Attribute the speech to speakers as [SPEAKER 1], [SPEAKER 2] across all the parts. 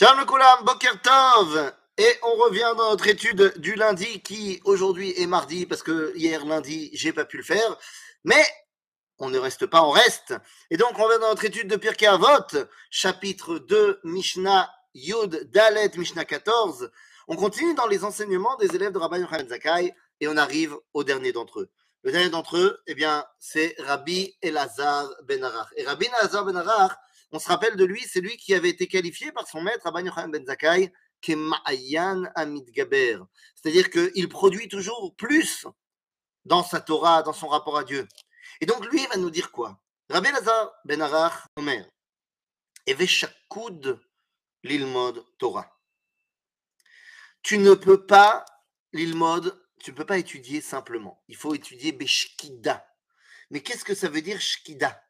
[SPEAKER 1] Shalom Koulam, Boker Tov Et on revient dans notre étude du lundi qui aujourd'hui est mardi parce que hier lundi j'ai pas pu le faire. Mais on ne reste pas, on reste. Et donc on revient dans notre étude de Pirkei Avot, chapitre 2, Mishnah Yud Dalet, Mishnah 14. On continue dans les enseignements des élèves de Rabbi Yochanan Zakai et on arrive au dernier d'entre eux. Le dernier d'entre eux, eh bien, c'est Rabbi Elazar Ben Arach. Et Rabbi Elazar Ben Arach, on se rappelle de lui, c'est lui qui avait été qualifié par son maître, Rabbi Yochanan Ben Zakai, Kema'ayan Gaber. C'est-à-dire qu'il produit toujours plus dans sa Torah, dans son rapport à Dieu. Et donc lui, il va nous dire quoi? Rabbi Elazar Ben Arach, Omer, Eveshakoud l'ilmod Torah. Tu ne peux pas, l'ilmod, tu ne peux pas étudier simplement. Il faut étudier Beshkida. Mais qu'est-ce que ça veut dire Shkida?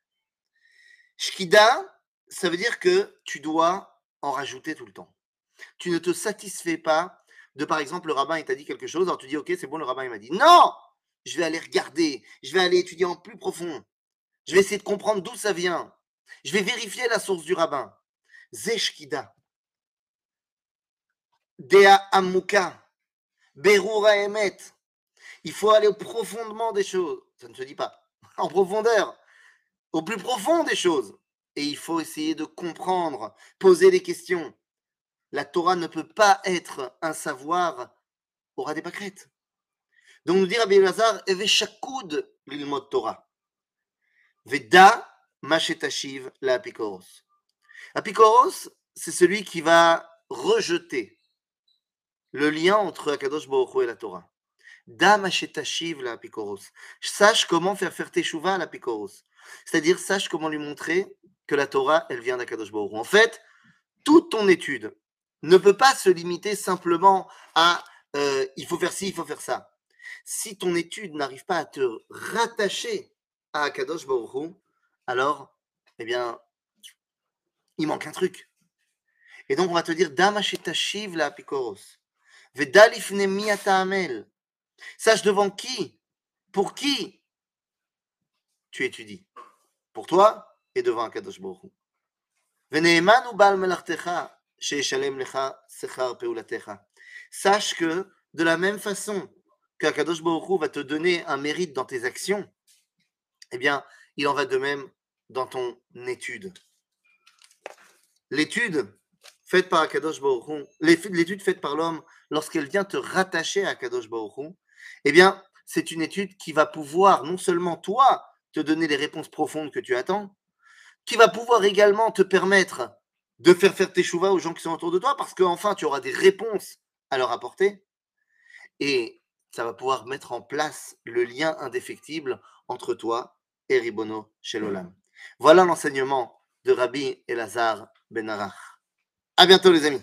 [SPEAKER 1] Shkida, ça veut dire que tu dois en rajouter tout le temps. Tu ne te satisfais pas de, par exemple, le rabbin, il t'a dit quelque chose, alors tu dis, ok, c'est bon, le rabbin, il m'a dit, non, je vais aller regarder, je vais aller étudier en plus profond, je vais essayer de comprendre d'où ça vient, je vais vérifier la source du rabbin. Zeshkida. Dea Amuka. Berura Emet. Il faut aller au profondement des choses. Ça ne se dit pas. En profondeur. Au plus profond des choses. Et il faut essayer de comprendre, poser des questions. La Torah ne peut pas être un savoir au ras des pâquerettes. Donc nous dit Rabbi Lazar, Eveshakoud l'ilmot Torah. Veda mashetashiv la apikoros. Apikoros, c'est celui qui va rejeter le lien entre Akadosh Baruch et la Torah. Dam ashetashiv la apikoros. Sache comment faire faire teshuva à l'apikoros. C'est-à-dire, sache comment lui montrer que la Torah, elle vient d'Akadosh. En fait, toute ton étude ne peut pas se limiter simplement à euh, il faut faire ci, il faut faire ça. Si ton étude n'arrive pas à te rattacher à Akadosh Baruch alors, eh bien, il manque un truc. Et donc, on va te dire Damashetashiv la apikoros. Sache devant qui, pour qui tu étudies. Pour toi devant Akadosh. Veneemanu bal melartecha. Sache que de la même façon qu'Akadosh Hu va te donner un mérite dans tes actions, eh bien, il en va de même dans ton étude. L'étude faite par Akadosh l'étude faite par l'homme lorsqu'elle vient te rattacher à Akadosh Baruch eh bien, c'est une étude qui va pouvoir non seulement toi te donner les réponses profondes que tu attends, qui va pouvoir également te permettre de faire faire tes chouvas aux gens qui sont autour de toi, parce qu'enfin, tu auras des réponses à leur apporter. Et ça va pouvoir mettre en place le lien indéfectible entre toi et Ribono Shelolam. Voilà l'enseignement de Rabbi Elazar Ben Arach. À bientôt, les amis.